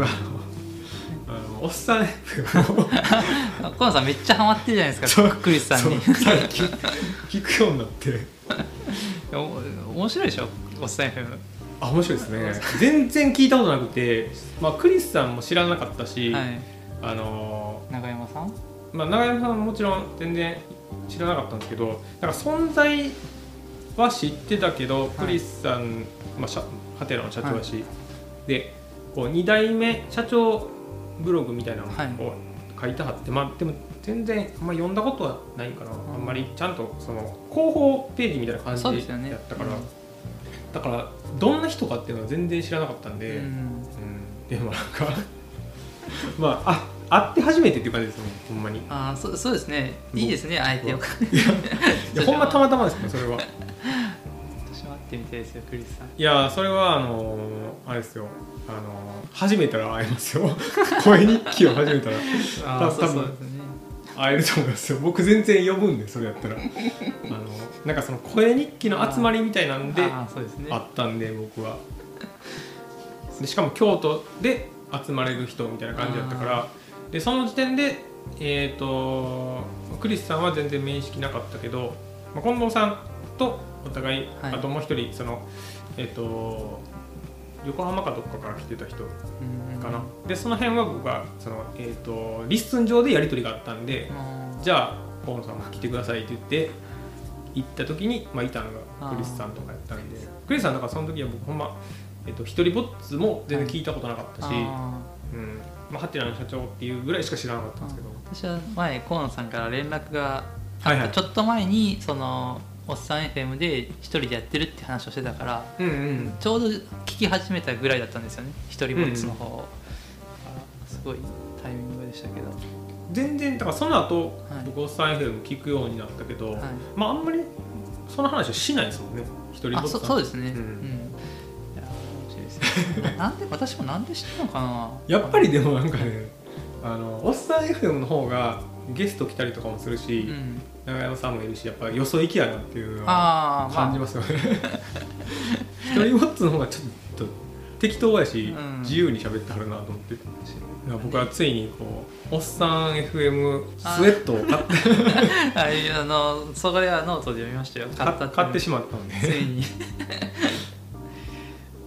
僕あのあのおっさん 河野さんめっちゃハマってるじゃないですかクリスさんに。最近聞くようになって。お面白いでしょおっさん FM あ面白いですね。全然聞いたことなくて、まあ、クリスさんも知らなかったし、はい。あの永山さん？まあ、長山さんももちろん全然知らなかったんですけどなんか存在は知ってたけど、クリスさん、まあ、社ハテナの社長だし、でこう2代目社長ブログみたいなのを書いてはって、まあ、でも全然あんま読んだことはないかな、ん。あんまりちゃんとその広報ページみたいな感じでやったから、うん。だからどんな人かっていうのは全然知らなかったんで、うん。うん。でもなんか まああ会って初めてっていう感じですねほんまに。いあーそそうですね。いいですね相手を。やほんまたまたまですねそれはってみたいですよクリスさん。いやそれはあのあれですよ。あの始めたら会えますよ。声日記を始めたら。あーそうそうですね。会えると思いますよ。僕全然呼ぶんでそれやったら。あのなんかその声日記の集まりみたいなんであーそうですね。あったんで僕は。でしかも京都で集まれる人みたいな感じだったから。でその時点でえっ、とクリスさんは全然面識なかったけど、まあ、近藤さんとお互い、はい。あともう一人そのえっ、と横浜かどっかから来てた人うん。かな、でその辺は僕がその、えー、と LISTEN 上でやり取りがあったんで、うんじゃあ河野さんも来てくださいって言って行った時に、まあ、いたのがクリスさんとかやったんでクリスさんだからその時は僕ほんま、えっと一人ぼっつも全然聞いたことなかったし、あうん。まあ、はてなの社長っていうぐらいしか知らなかったんですけど、ー私は前河野さんから連絡がはいはい。ちょっと前にそのおっさん FM で一人でやってるって話をしてたからうんうん。ちょうど聞き始めたぐらいだったんですよね。一人ぼっちの方を、あすごいタイミングでしたけど、全然だからその後、はい僕おっさん FM 聞くようになったけど、はい。まああんまりその話はしないですもんね。一人ぼっあつそそうですね、ううん。んいや面白いですね。なんで私もなんで知ったのかな。やっぱりでもなんかねあのおっさん FM の方がゲスト来たりとかもするし、うん。長山さんもいるしやっぱりよそ行きやなっていうのはああ。感じますよね、一人ぼっつの方がちょっと適当やし、うん。自由に喋ってはるなと思って。僕はついにこうおっさん FM スウェットを買って はいあのそれはノートで読みましたよ。買った買ってしまったんで。ついに。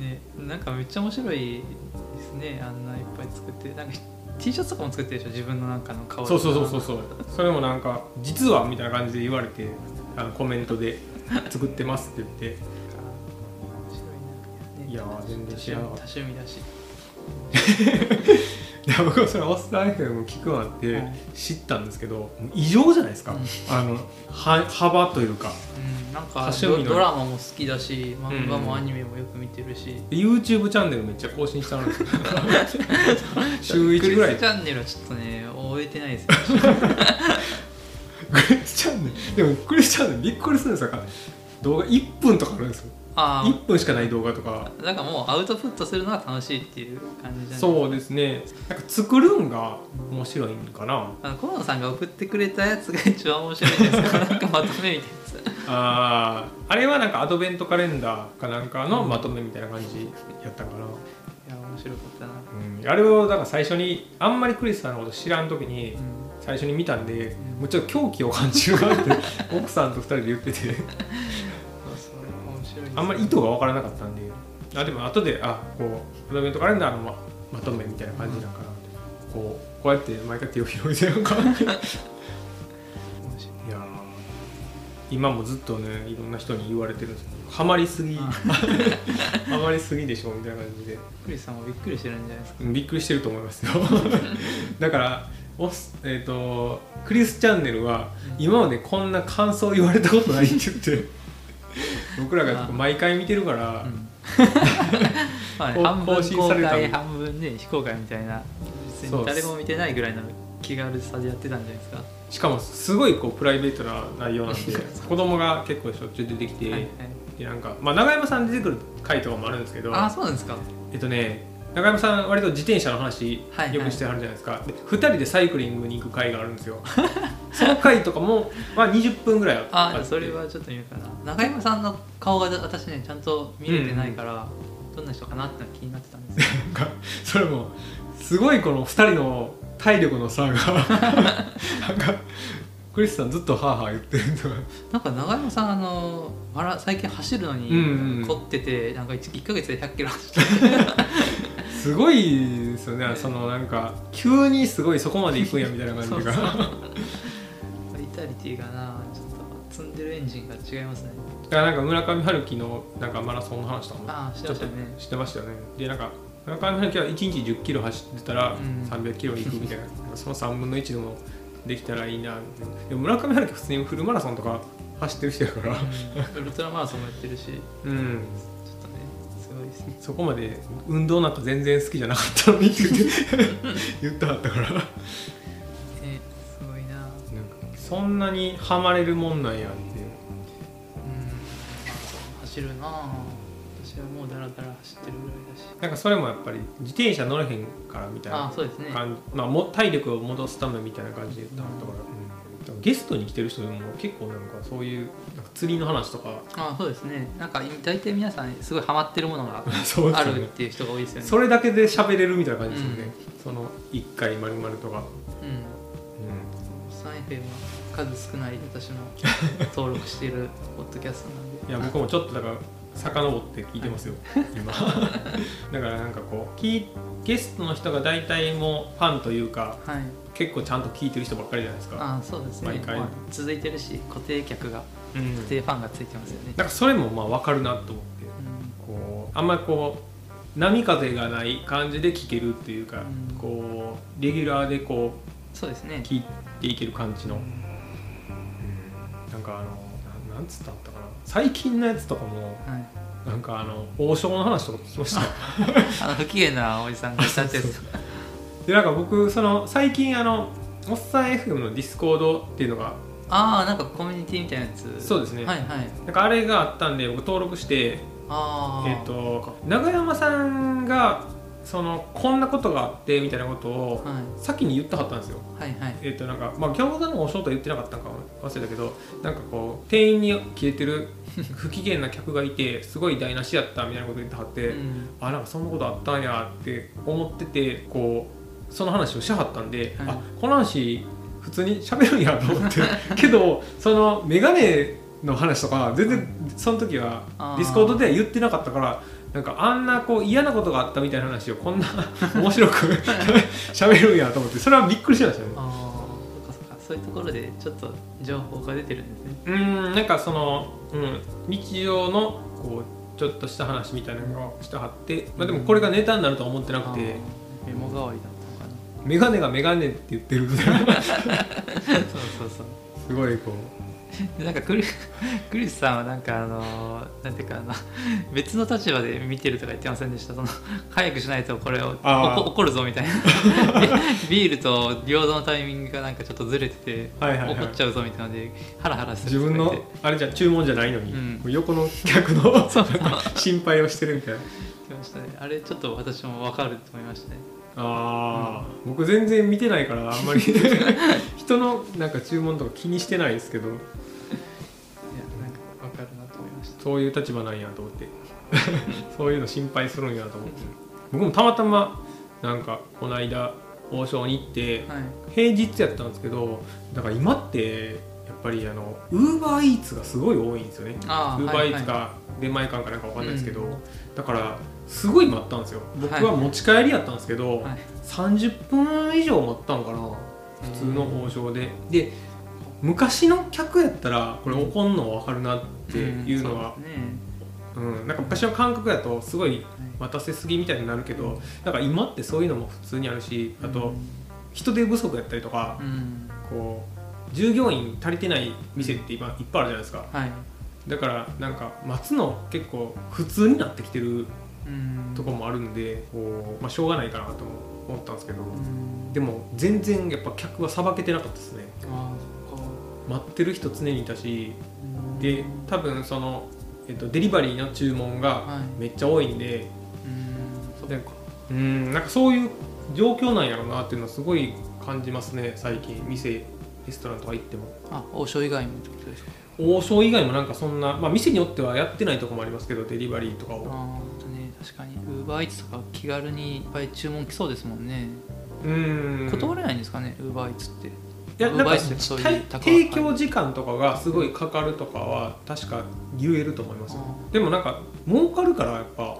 ねなんかめっちゃ面白いですね。あんないっぱい作って。なんか T シャツとかも作ってるでしょ自分のなんかの顔そうそうそうそうそう。それもなんか「実は」みたいな感じで言われてあのコメントで「作ってます」って言って。いやー全然知らなかった。多趣味だし。僕はそれおっさん FM 聞くようになってはい知ったんですけど、異常じゃないですか、あのは幅というか。うんなんかドドラマも好きだし漫画もアニメもよく見てるし、で YouTube チャンネルめっちゃ更新したんですよ週1ぐらい。クリスチャンネルはちょっとね終えてないですね。クリスチャンネル？でもクリスチャンネルびっくりするんですよ。動画1分とかあるんですよ。あ1分しかない動画とか。あなんかもうアウトプットするのが楽しいっていう感じじゃないそうですね。なんか作るんが面白いんかな。あの河野さんが送ってくれたやつが一番面白いんですか？なんかまとめみたいなやあーあれはなんかアドベントカレンダーかなんかのまとめみたいな感じやったかな、ついや面白かったな、うん、あれをだから最初にあんまりクリスさんのこと知らん時にうん。最初に見たんでもうちょっと狂気を感じるなって 奥さんと二人で言ってて。あんまり意図が分からなかったんで。あでも後であこうアドベントカレンダーのままとめみたいな感じなんかなこうこうやって毎回手を広げてなんか今もずっとねいろんな人に言われてるんですけどハマりすぎ。あ。ハマりすぎでしょみたいな感じで。クリスさんもびっくりしてるんじゃないですか？うんびっくりしてると思いますよ。だからおすえー、とクリスチャンネルは今までこんな感想言われたことないって言って。僕らが毎回見てるから、うん。まあね半分公開半分ね非公開みたいな。別に誰も見てないぐらいの気軽さでやってたんじゃないですか？しかもすごいこうプライベートな内容なんで 子供が結構しょっちゅう出てきて、はいはい。でなんか、まあ、永山さん出てくる回とかもあるんですけどあそうなんですか。えっとね永山さん割と自転車の話はいはい。よくしてはるじゃないですか、で2人でサイクリングに行く回があるんですよ。その回とかも、まあ、20分ぐらいああそれはちょっと見ようかな。中山さんの顔が私ねちゃんと見れてないから、どんな人かなって気になってたんです それもすごいこの2人の体力の差がなんかクリスさんずっとハーハー言ってるとか。なんか長山さんあのマラ最近走るのうんうんに凝ってて、なんか 1, ヶ月で100キロ走って。すごいですよね。そのなんか急にすごいそこまで行くんやみたいな感じが。そイタリティがなちょっと積んでるエンジンが違いますね。だからなんか村上春樹のなんかマラソンの話とかもああしてましたよねしてましたよね。でなんか村上春樹は1日1 0キロ走ってたらうん。300キロ行くみたいな, その3分の1でもできたらいいな。でも村上春樹普通にフルマラソンとか走ってる人やから。うん。ウルトラマラソンもやってるし。ちょっうんとねすごいですね。そこまで運動なんか全然好きじゃなかったのにって 言ってはったから。なんかえすごいな。そんなにハマれるもんなんやっていう。うん。走るな私はもうダラダラ走ってるぐらいだし。なんかそれもやっぱり自転車乗れへんからみたいなあそうですね。感じ、まあ、も体力を戻すためみたいな感じで言ったのとか、うん。ゲストに来てる人でも結構なんかそういうなんか釣りの話とか。あそうですね。なんか大体皆さんすごいハマってるものが あるっていう人が多いですよね。それだけで喋れるみたいな感じですよね、その1回まるまるとか、うん。うサン FM は数少ない私も登録しているポッドキャストなんん、で。いや僕もちょっとだから遡って聞いてますよ、今。だからなんかこうゲストの人が大体もうファンというかはい。結構ちゃんと聞いてる人ばっかりじゃないですか、あそうですね。毎回。まあ続いてるし固定客がうん、固定ファンがついてますよね、なんかそれもまあ分かるなと思ってうん。こうあんまりこう波風がない感じで聴けるっていうか、うん。こうレギュラーでこそうですね。う聴いていける感じの、なんかあのんつったんだったかな。最近のやつとかもはい。なんかあの王将の話とか聞きました。よ あの不機嫌なおじさんがいたってやつ。でなんか僕その最近あのおっさん FM の Discord っていうのがああなんかコミュニティみたいなやつ。そうですね。はいはい。なんかあれがあったんで僕登録してああえっ、と長山さんがそのこんなことがあってみたいなことをはい。先に言ってはったんですよ。はいはい。えっ、となんかまあ餃子の王将とは言ってなかったんか忘れたけどなんかこう店員に切れてる 不機嫌な客がいてすごい台無しやったみたいなこと言ってはって、うん。あなんかそんなことあったんやって思っててこうその話をしはったんで、はい。あこの話普通に喋るんやと思って。けどそのメガネの話とか全然その時は Discord では言ってなかったからなんかあんなこう嫌なことがあったみたいな話をこんな 面白く 喋るんやと思ってそれはびっくりしましたね。ああそっかそっか。そういうところでちょっと情報が出てるんですね。うーんなんかその、うん、日常のこうちょっとした話みたいなのをしてはって、まあ、でもこれがネタになるとは思ってなくて。メモ代わりだったのかメガネがメガネって言ってるみたいな。な そうそうそう。すごいこでなんかクリ クリスさんはなんかあのーなんていうかな 別の立場で見てるとか言ってませんでした？その 早くしないとこれを怒るぞみたいな。ビールと平等のタイミングがなんかちょっとずれてて、うはいはい、はい。怒っちゃうぞみたいなのでハラハラす自分のあれじゃ注文じゃないのに、うん。横の客の心配をしてるみたいな。言ってましたね。あれちょっと私も分かると思いましたね。ああ、僕全然見てないからあんまり。人のなんか注文とか気にしてないですけどそういう立場なんやと思って。そういうの心配するんやと思って。僕もたまたまなんかこの間王将に行ってはい。平日やったんですけどだから今ってやっぱりあのウーバーイーツがすごい多いんですよね。あウーバーイーツはか出前館かなんかわかんないですけど、うん。だからすごい待ったんですよ。僕は持ち帰りやったんですけど、はい。30分以上待ったんかな普通の王将で。で昔の客やったらこれ怒んの分かるなっていうのはうですね。うんなんか昔の感覚やとすごい待たせすぎみたいになるけどなんか今ってそういうのも普通にあるしあと人手不足やったりとかこう従業員足りてない店って今いっぱいあるじゃないですか。はい。だからなんか待つの結構普通になってきてるうん。とこもあるんでこう、まあ、しょうがないかなとも思ったんですけどうん。でも全然やっぱ客はさばけてなかったですね待ってる人常にいたしうん。で多分その、えっと、デリバリーの注文がはい。めっちゃ多いんでうん。そっでかうんなんかそういう状況なんやろうなっていうのはすごい感じますね最近。店レストランとか行っても。あ王将以外もってことですか？王将以外もなんかそんな、まあ、店によってはやってないとこもありますけどデリバリーとかを。ああね確かに。ウーバーイーツとか気軽にいっぱい注文来そうですもんね。うん。断れないんですかねウーバーイーツっていやなんか提供時間とかがすごいかかるとかは確か言えると思いますでもなんか儲かるからやっぱ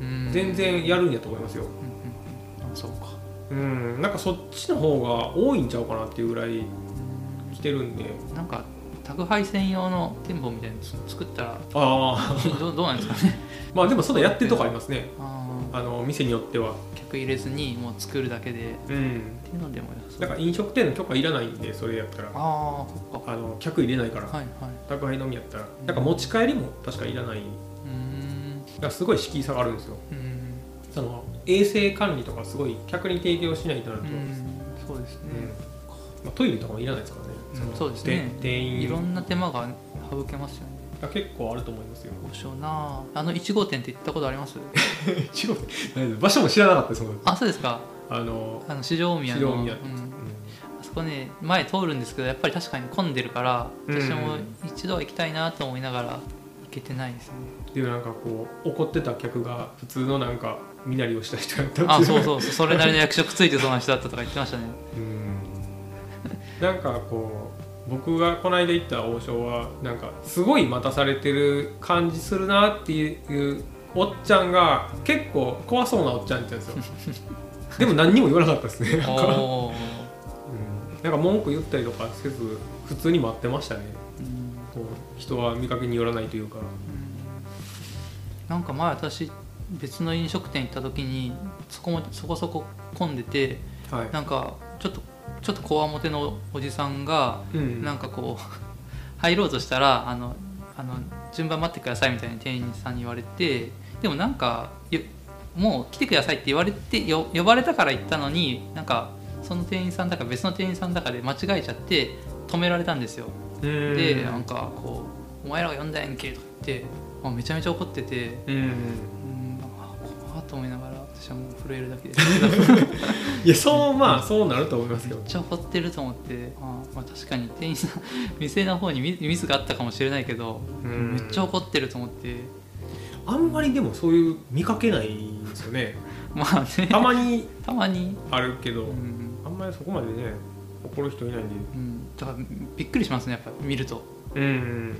うん。全然やるんやと思いますよ。うん。そうか。うん。なんかそっちの方が多いんちゃうかなっていうぐらい来てるんで。なんか宅配専用の店舗みたいなの作ったらああどどうなんですかね。まあでもそんなやってるとこありますね。ああの店によっては。ー客入れずにもう作るだけで。うん。っていうのでもだから飲食店の許可いらないんでそれやったら。ああそっか。あの客入れないから。はいはい。宅配のみやったら。なん。か持ち帰りも確かいらない。だうーん。からすごい敷居差があるんですよ。うん。その衛生管理とかすごい客に提供しないとなると、うん。そうですうん。ね、まあ、トイレとかもいらないですからね、うん。のそうですね。て店員。いろんな手間が省けますよねが結構あると思いますよ。どうしような。あの1号店って行ったことあります？場所も知らなかったですもんあそうですか。あの、あの四条宮の。宮。うん、あそこね前通るんですけどやっぱり確かに混んでるからうん。私も一度は行きたいなと思いながら行けてないですね、でなんかこう怒ってた客が普通のなんか身なりをした人やったあそううそうそう。それなりの役職ついてそうな人だったとか言ってましたね。うん。なんかこう僕がこの間行った王将はなんかすごい待たされてる感じするなっていうおっちゃんが結構怖そうなおっちゃんって言ったんですよ。でも何にも言わなかったですね。なんかうんなんか文句言ったりとかせず普通に待ってましたね。うん。こう人は見かけによらないというか。なんか前私別の飲食店行った時にそこもそこそこ混んでてはい。なんかちょっとちょっとこわもてのおじさんがうん。なんかこう 入ろうとしたらあのあの順番待ってくださいみたいに店員さんに言われてでもなんかよもう来てくださいって言われてよ呼ばれたから行ったのになんかその店員さんだか別の店員さんだかで間違えちゃって止められたんですよ。うん。でなんかこう「お前らが呼んだやんけ」とか言ってあめちゃめちゃ怒っててうん。うんあ怖っと思いながら私はもう震えるだけです。け どいやそうまあそうなると思いますよめっちゃ怒ってると思ってあまあ確かに店員さん 店の方にミミスがあったかもしれないけどうん。めっちゃ怒ってると思って。あんまりでもそういう見かけないんですよね。まあね。たまに。たまに、あるけど、うん。あんまりそこまでね怒る人いないんで。うん、だからびっくりしますねやっぱ見ると。うん。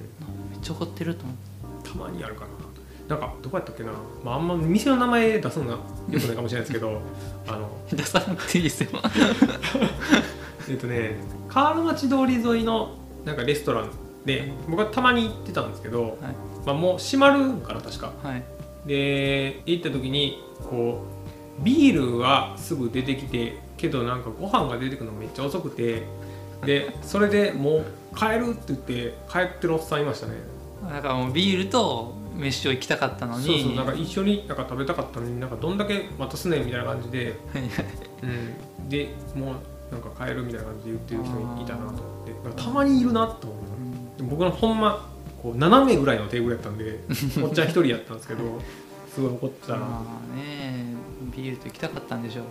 めっちゃ怒ってると思って。たまにあるかななんかどこやったっけな、まあ、あんま店の名前出すのがよくないかもしれないですけど あの出さなくていいですよ。えっとね川の町通り沿いのなんかレストランで僕はたまに行ってたんですけど、はい。まあ、もう閉まるんかな確か。はい。で行った時にこうビールはすぐ出てきてけどなんかご飯が出てくるのめっちゃ遅くてでそれでもう帰るって言って帰ってるおっさんいましたね。だからもうビールと飯を行きたかったのに。そうそうなんか一緒になんか食べたかったのになんかどんだけ待たすねんみたいな感じで、はいうん、でもうなんか帰るみたいな感じで言ってる人いたなと思って。たまにいるなと思う。でも僕のほんまこう斜めぐらいのテーブルやったんで おっちゃん一人やったんですけどすごい怒ってたな。まあねビールと行きたかったんでしょう。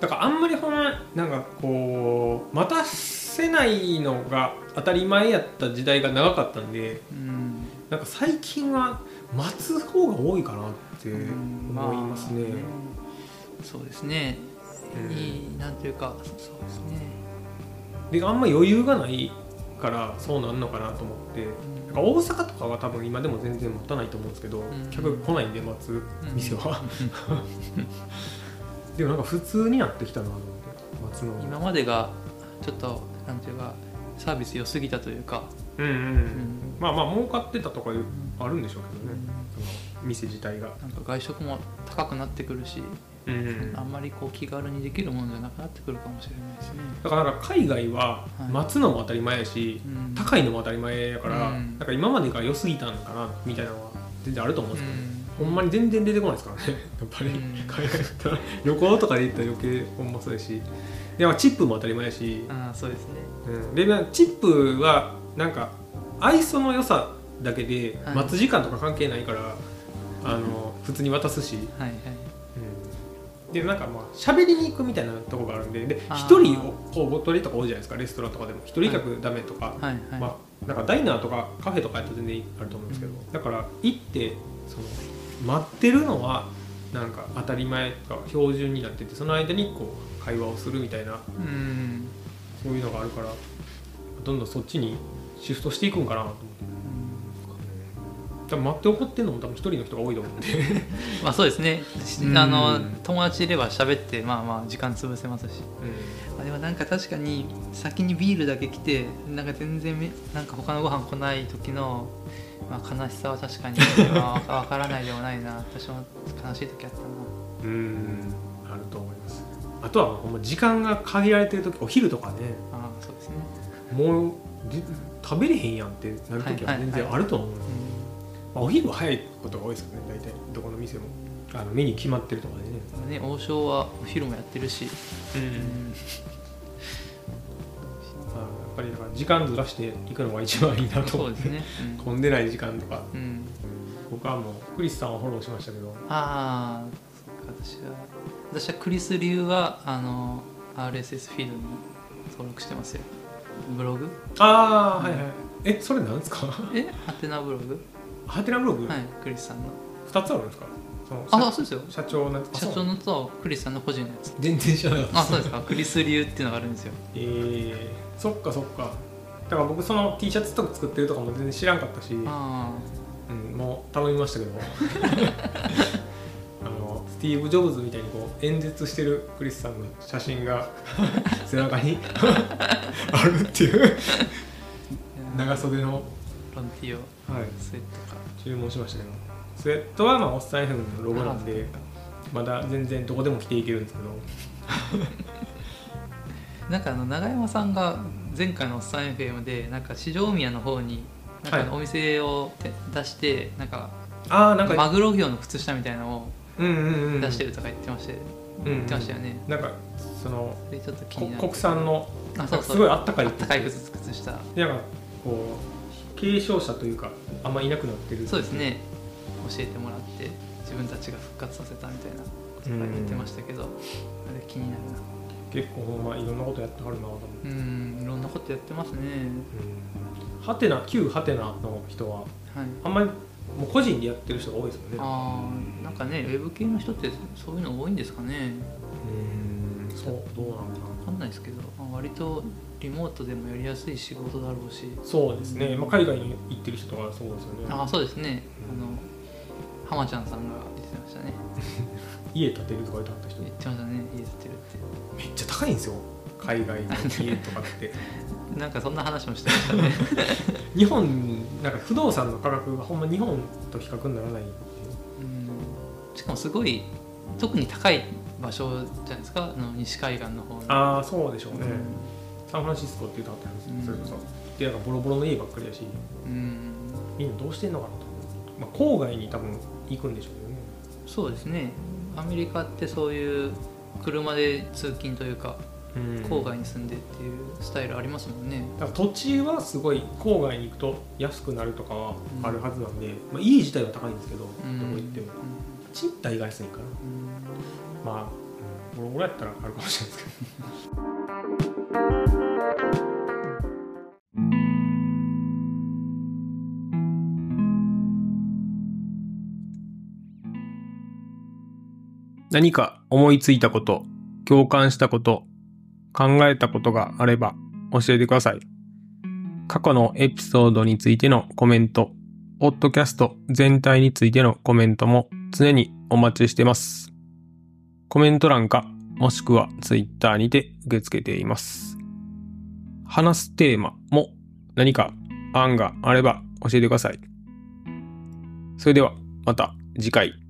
だからあんまりほんまなんかこう待たせないのが当たり前やった時代が長かったんでうん。なんか最近は待つ方が多いかなってうん。思いますね。そうですね、うんいいなんていうかそうですね、であんま余裕がないからそうなんのかなと思って。なんか大阪とかは多分今でも全然持たないと思うんですけど、ん。客が来ないんで待つ店は、でもなんか普通になってきたなと思って待つの今までがちょっとなんていうかサービス良すぎたというか、うんうん、うん。まあまあ儲かってたとかあるんでしょうけどね、その店自体が、なんか外食も高くなってくるし、うん。あんまりこう気軽にできるものじゃなくなってくるかもしれないですね。だからなんか海外ははい。待つのも当たり前やし、うん。高いのも当たり前やから、うん。なんか今までが良すぎたんかなみたいなのは全然あると思うんですけど、うん。ほんまに全然出てこないですからね。やっぱり、うん。海外だったら。旅行とかで行ったら余計ほんまそうやし。でもチップも当たり前やし、ああそうですね。うん、でまあチップはなんか愛想の良さだけではい。待つ時間とか関係ないから、あの普通に渡すし、はいはい。うん、でなんかまあ喋りに行くみたいなとこがあるんでであー。一人をこうおとりとか多いじゃないですかレストランとかでも。一人客ダメとか、はいはい。まあ、なんかダイナーとかカフェとかやったら全然あると思うんですけど、だから行ってその待ってるのはなんか当たり前とか標準になっててその間にこう会話をするみたいな。うん。そういうのがあるからどんどんそっちにシフトしていくんかなと思って多分待って怒ってんのも多分一人の人が多いと思うんで。まあそうですね。うん。あの友達いれば喋ってまあまあ時間潰せますし。あでもなんか確かに先にビールだけ来てなんか全然めなんか他のご飯来ない時の、まあ、悲しさは確かにまあ分からないでもないな。私も悲しい時あったな。うん。うんあると思います。あとはほんま時間が限られてる時お昼とかね。ああそうですね。もうで食べれへんやんってなる時は全然あると思う、うまあ、お昼は早いことが多いですよね大体。どこの店も。あのメニュー決まってるとかでね。んね王将はお昼もやってるし、うん。うん。まあ、やっぱりだから時間ずらしていくのが一番いいなと。思ってそうですね、混んでない時間とか。うん。うん、僕はもうクリスさんはフォローしましたけど。ああ私は私はクリス流はあの RSS フィードに登録してますよ。ブログ。ああはいはい。えそれなんですか？えハテナブログ？ハテナブログ？はいクリスさんの。2つあるんですか？そのあそうですよ。社長の社長のとクリスさんの個人のやつ。全然知らなかった。あそうですか。クリス流っていうのがあるんですよ。えー、そっかそっか。だから僕その T シャツとか作ってるとかも全然知らんかったし、あうん、もう頼みましたけど。あのスティーブ・ジョブズみたいにこう演説してるクリスさんの写真が 背中に あるっていう。あ長袖の、ロンティオはい、スウェットか。注文しましたけどスウェットはまあおっさん FM のロゴなんでまだ全然どこでも着ていけるんですけど。なんかあの永山さんが前回の「おっさん FM」でなんか四条宮の方になんかお店をて出してなんかああなんかマグロ業の靴下みたいなのをうんうんうん出してるとか言ってまして、うん言ってましたよね。なんかそのちょっと気こになる。国産のすごいあったかいあったかい靴靴下。でなんかこう継承者というかあんまいなくなってる。そうですね。教えてもらって自分たちが復活させたみたいなことが言ってましたけど、あれ気になるな。結構まいろんなことやってはるなと思って、うんいろんなことやってますね。うん、ハテナ旧ハテナの人ははい。あんまりもう個人でやってる人が多いですよね。あーなんかねウェブ系の人ってそういうの多いんですかね。うんそうどうなのかわかんないですけど、まあ、割とリモートでもやりやすい仕事だろうし。なそうですね、まあ、海外に行ってる人とかそうですよね。ああそうですね。あの浜ちゃんさんが言ってましたね。家建てるとか言ってはった人。言ってましたね。家建てるって。めっちゃ高いんですよ。海外の家とかって。なんかそんな話もしてましたね。日本なんか不動産の価格がほんま日本と比較にならないしかもすごい特に高い場所じゃないですか。あの西海岸の方の。ああそうでしょうね、うんサンフランシスコって言うとあったんですよ、うん。それこそ。でなんかボロボロの家ばっかりやし。うん。みんなどうしてんのかなと、まあ、郊外に多分行くんでしょうけどね。そうですね。アメリカってそういう車で通勤というかうん。郊外に住んでっていうスタイルありますもんね、だから土地はすごい郊外に行くと安くなるとかはあるはずなんで、まあ、家自体は高いんですけど、うん。どこ行っても。賃貸が安いから。うん。まあ、うん、ボロボロやったらあるかもしれないですけど何か思いついたこと、共感したこと、考えたことがあれば教えてください。過去のエピソードについてのコメント、ポッドキャスト全体についてのコメントも常にお待ちしてます。コメント欄かもしくは Twitter にて受け付けています。話すテーマも何か案があれば教えてください。それではまた次回。